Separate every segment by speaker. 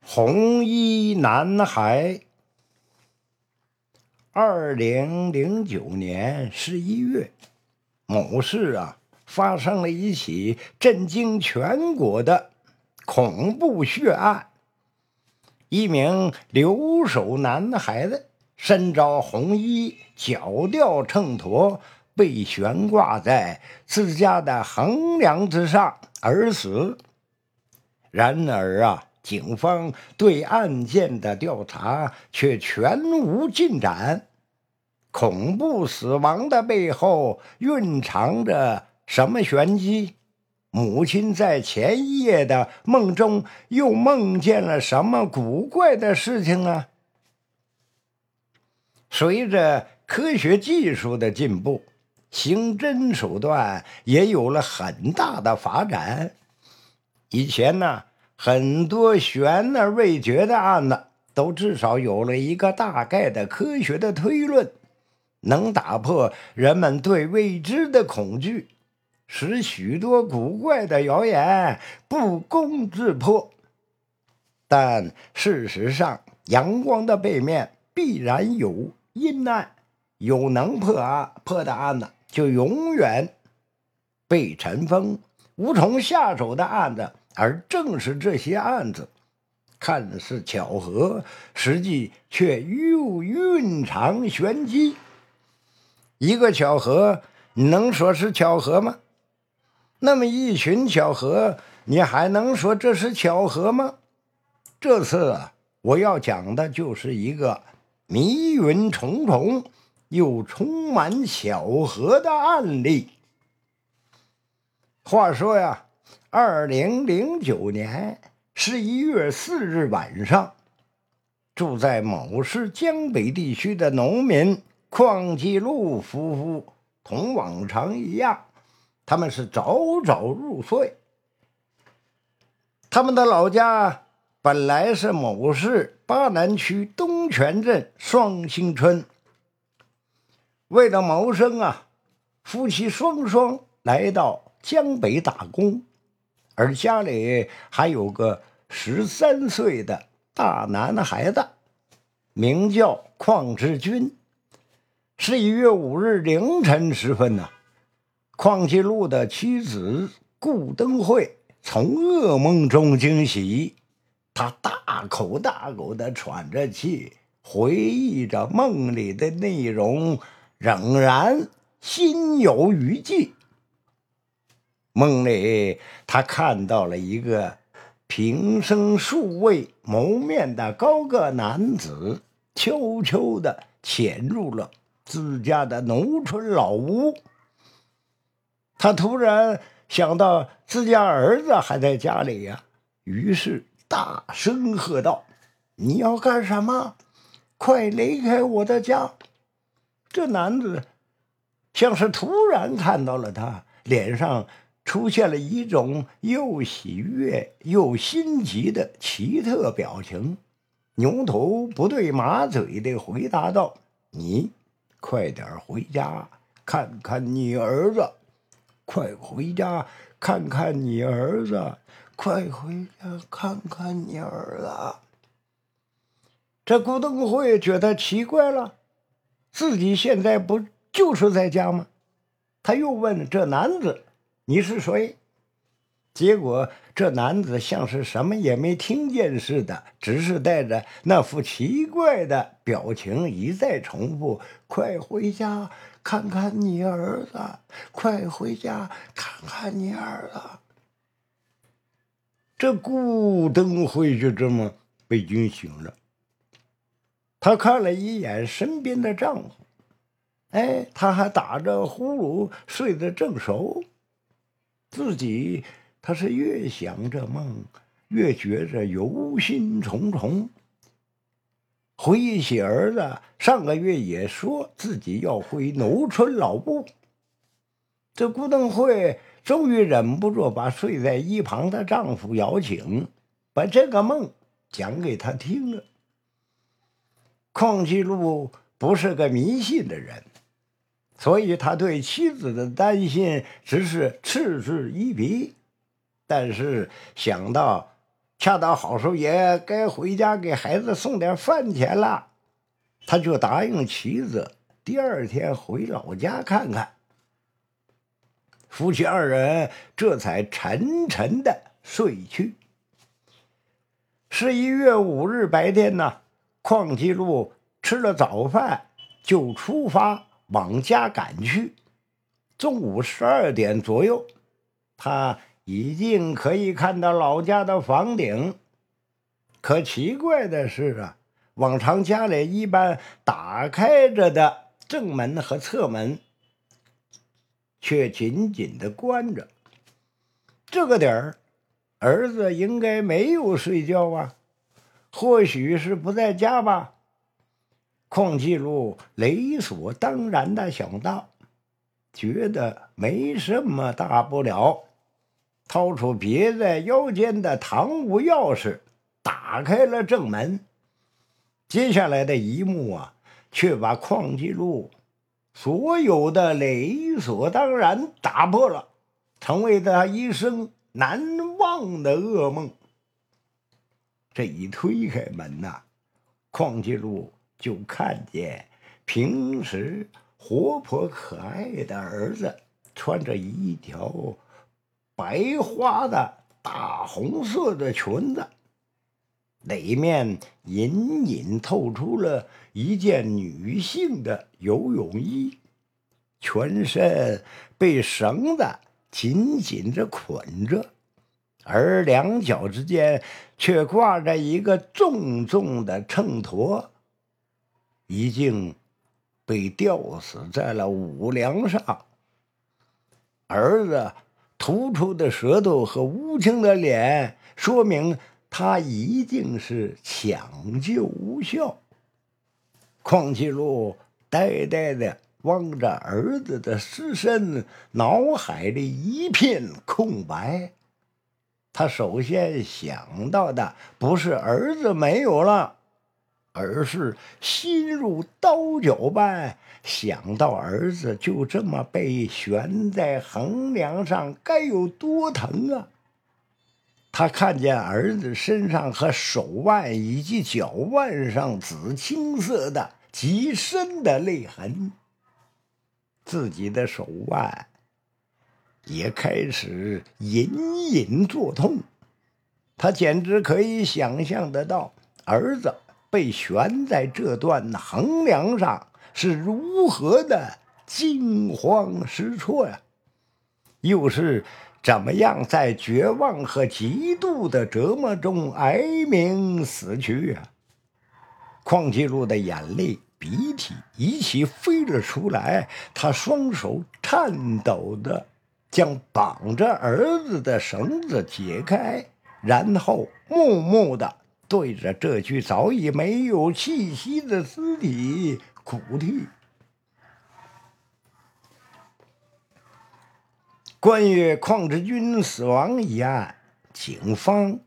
Speaker 1: 红衣男孩。二零零九年十一月，某市啊发生了一起震惊全国的恐怖血案。一名留守男孩子身着红衣，脚吊秤砣，被悬挂在自家的横梁之上而死。然而啊，警方对案件的调查却全无进展。恐怖死亡的背后蕴藏着什么玄机？母亲在前一夜的梦中又梦见了什么古怪的事情呢？随着科学技术的进步，刑侦手段也有了很大的发展。以前呢，很多悬而未决的案子都至少有了一个大概的科学的推论，能打破人们对未知的恐惧，使许多古怪的谣言不攻自破。但事实上，阳光的背面必然有阴暗，有能破案破的案子，就永远被尘封，无从下手的案子。而正是这些案子，看似巧合，实际却又蕴藏玄机。一个巧合，你能说是巧合吗？那么一群巧合，你还能说这是巧合吗？这次我要讲的就是一个迷云重重又充满巧合的案例。话说呀。二零零九年十一月四日晚上，住在某市江北地区的农民邝继禄夫妇，同往常一样，他们是早早入睡。他们的老家本来是某市巴南区东泉镇双星村。为了谋生啊，夫妻双双来到江北打工。而家里还有个十三岁的大男孩子，名叫邝志军。十一月五日凌晨时分呢，邝继禄的妻子顾登慧从噩梦中惊醒，她大口大口的喘着气，回忆着梦里的内容，仍然心有余悸。梦里，他看到了一个平生数未谋面的高个男子，悄悄地潜入了自家的农村老屋。他突然想到自家儿子还在家里呀，于是大声喝道：“你要干什么？快离开我的家！”这男子像是突然看到了他，脸上。出现了一种又喜悦又心急的奇特表情，牛头不对马嘴的回答道：“你快点回家看看你儿子，快回家看看你儿子，快回家看看你儿子。”这古登会觉得奇怪了，自己现在不就是在家吗？他又问这男子。你是谁？结果这男子像是什么也没听见似的，只是带着那副奇怪的表情一再重复：“快回家看看你儿子，快回家看看你儿子。”这顾登辉就这么被惊醒了。他看了一眼身边的丈夫，哎，他还打着呼噜，睡得正熟。自己，他是越想这梦，越觉着忧心忡忡。回忆起儿子上个月也说自己要回农村老部，这顾登慧终于忍不住把睡在一旁的丈夫摇醒，把这个梦讲给他听了。邝继禄不是个迷信的人。所以他对妻子的担心只是嗤之以鼻，但是想到恰到好时候也该回家给孩子送点饭钱了，他就答应妻子第二天回老家看看。夫妻二人这才沉沉的睡去。十一月五日白天呢，邝继禄吃了早饭就出发往家赶去。中午十二点左右，他已经可以看到老家的房顶。可奇怪的是啊，往常家里一般打开着的正门和侧门。却紧紧的关着。这个点儿，儿子应该没有睡觉啊，或许是不在家吧。邝继禄理所当然的想到，觉得没什么大不了，掏出别在腰间的堂屋钥匙，打开了正门。接下来的一幕啊，却把邝继禄。所有的理所当然打破了，成为他一生难忘的噩梦。这一推开门呐，邝继禄就看见平时活泼可爱的儿子穿着一条白花的大红色的裙子。里面隐隐透出了一件女性的游泳衣，全身被绳子紧紧的捆着，而两脚之间却挂着一个重重的秤砣，已经被吊死在了五梁上。儿子突出的舌头和乌青的脸，说明。他一定是抢救无效。邝继禄呆呆的望着儿子的尸身，脑海里一片空白。他首先想到的不是儿子没有了，而是心如刀绞般想到儿子就这么被悬在横梁上，该有多疼啊！他看见儿子身上和手腕以及脚腕上紫青色的极深的泪痕，自己的手腕也开始隐隐作痛。他简直可以想象得到，儿子被悬在这段横梁上是如何的惊慌失措呀！又是。怎么样，在绝望和极度的折磨中哀鸣死去啊？邝继禄的眼泪、鼻涕一起飞了出来，他双手颤抖的将绑着儿子的绳子解开，然后默默的对着这具早已没有气息的尸体哭啼。关于邝志军死亡一案，警方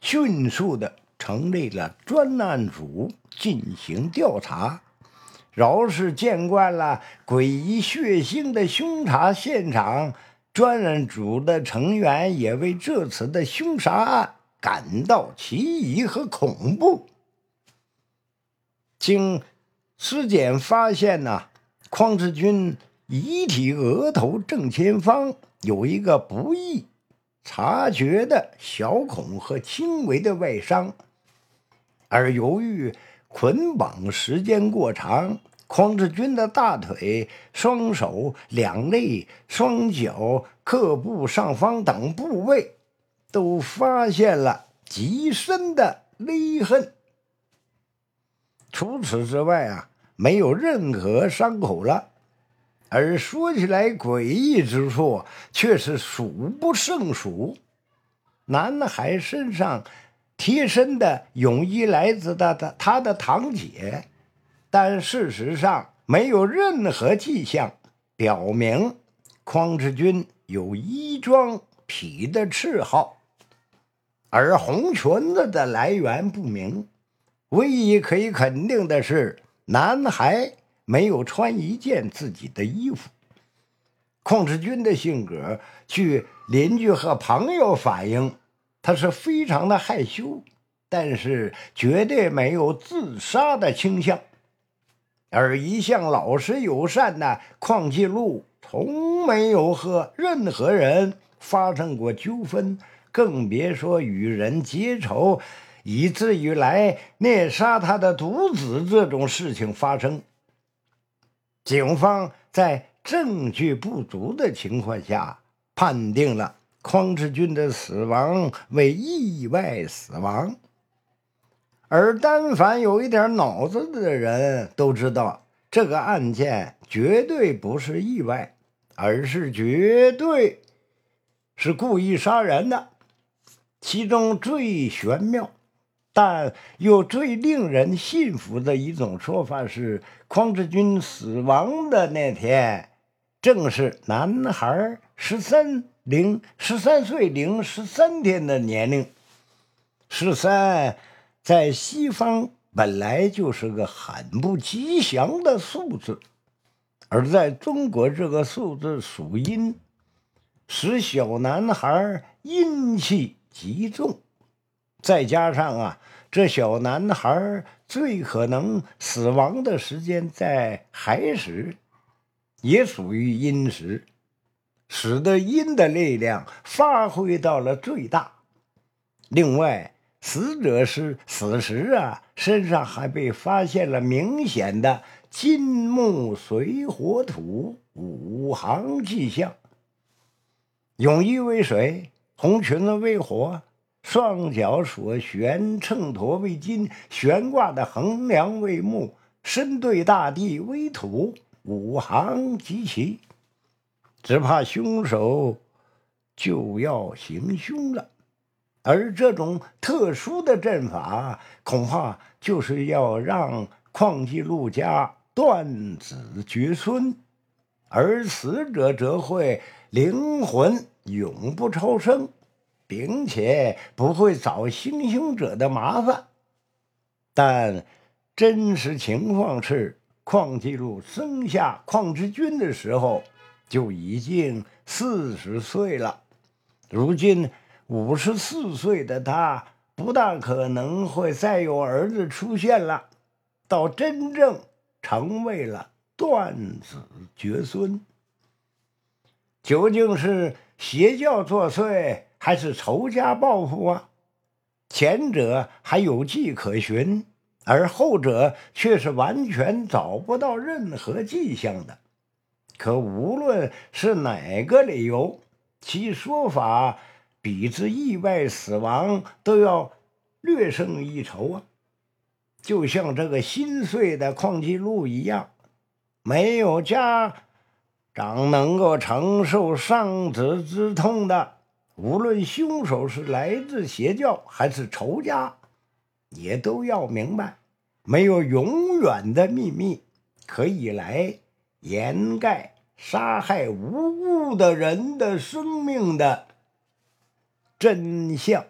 Speaker 1: 迅速的成立了专案组进行调查。饶是见惯了诡异血腥的凶杀现场，专案组的成员也为这次的凶杀案感到奇异和恐怖。经尸检发现呢，匡志军。遗体额头正前方有一个不易察觉的小孔和轻微的外伤，而由于捆绑时间过长，匡志军的大腿、双手、两肋、双脚、各部上方等部位都发现了极深的勒痕。除此之外啊，没有任何伤口了。而说起来诡异之处却是数不胜数。男孩身上贴身的泳衣来自他的他的堂姐，但事实上没有任何迹象表明匡志军有衣装癖的嗜好。而红裙子的来源不明，唯一可以肯定的是，男孩。没有穿一件自己的衣服。邝志军的性格，据邻居和朋友反映，他是非常的害羞，但是绝对没有自杀的倾向。而一向老实友善的邝继禄，从没有和任何人发生过纠纷，更别说与人结仇，以至于来虐杀他的独子这种事情发生。警方在证据不足的情况下，判定了。匡志军的死亡为意外死亡，而但凡有一点脑子的人都知道，这个案件绝对不是意外，而是绝对是故意杀人的。其中最玄妙，但又最令人信服的一种说法是，匡志军死亡的那天，正是男孩十三。零十三岁零十三天的年龄，十三在西方本来就是个很不吉祥的数字，而在中国这个数字属阴，使小男孩阴气极重。再加上啊，这小男孩最可能死亡的时间在亥时，也属于阴时。使得阴的力量发挥到了最大。另外，死者是死时啊，身上还被发现了明显的金木水火土五行迹象。泳衣为水，红裙子为火，双脚所悬秤砣为金，悬挂的横梁为木，身对大地为土，五行及其。只怕凶手就要行凶了，而这种特殊的阵法，恐怕就是要让旷继禄家断子绝孙，而死者则会灵魂永不超生，并且不会找行凶者的麻烦。但真实情况是，邝继禄生下邝之君的时候。就已经四十岁了，如今五十四岁的他，不大可能会再有儿子出现了，到真正成为了断子绝孙。究竟是邪教作祟，还是仇家报复啊？前者还有迹可循，而后者却是完全找不到任何迹象的。可无论是哪个理由，其说法比之意外死亡都要略胜一筹啊！就像这个心碎的邝继禄一样，没有家长能够承受丧子之痛的。无论凶手是来自邪教还是仇家，也都要明白，没有永远的秘密可以来。掩盖杀害无辜的人的生命的真相。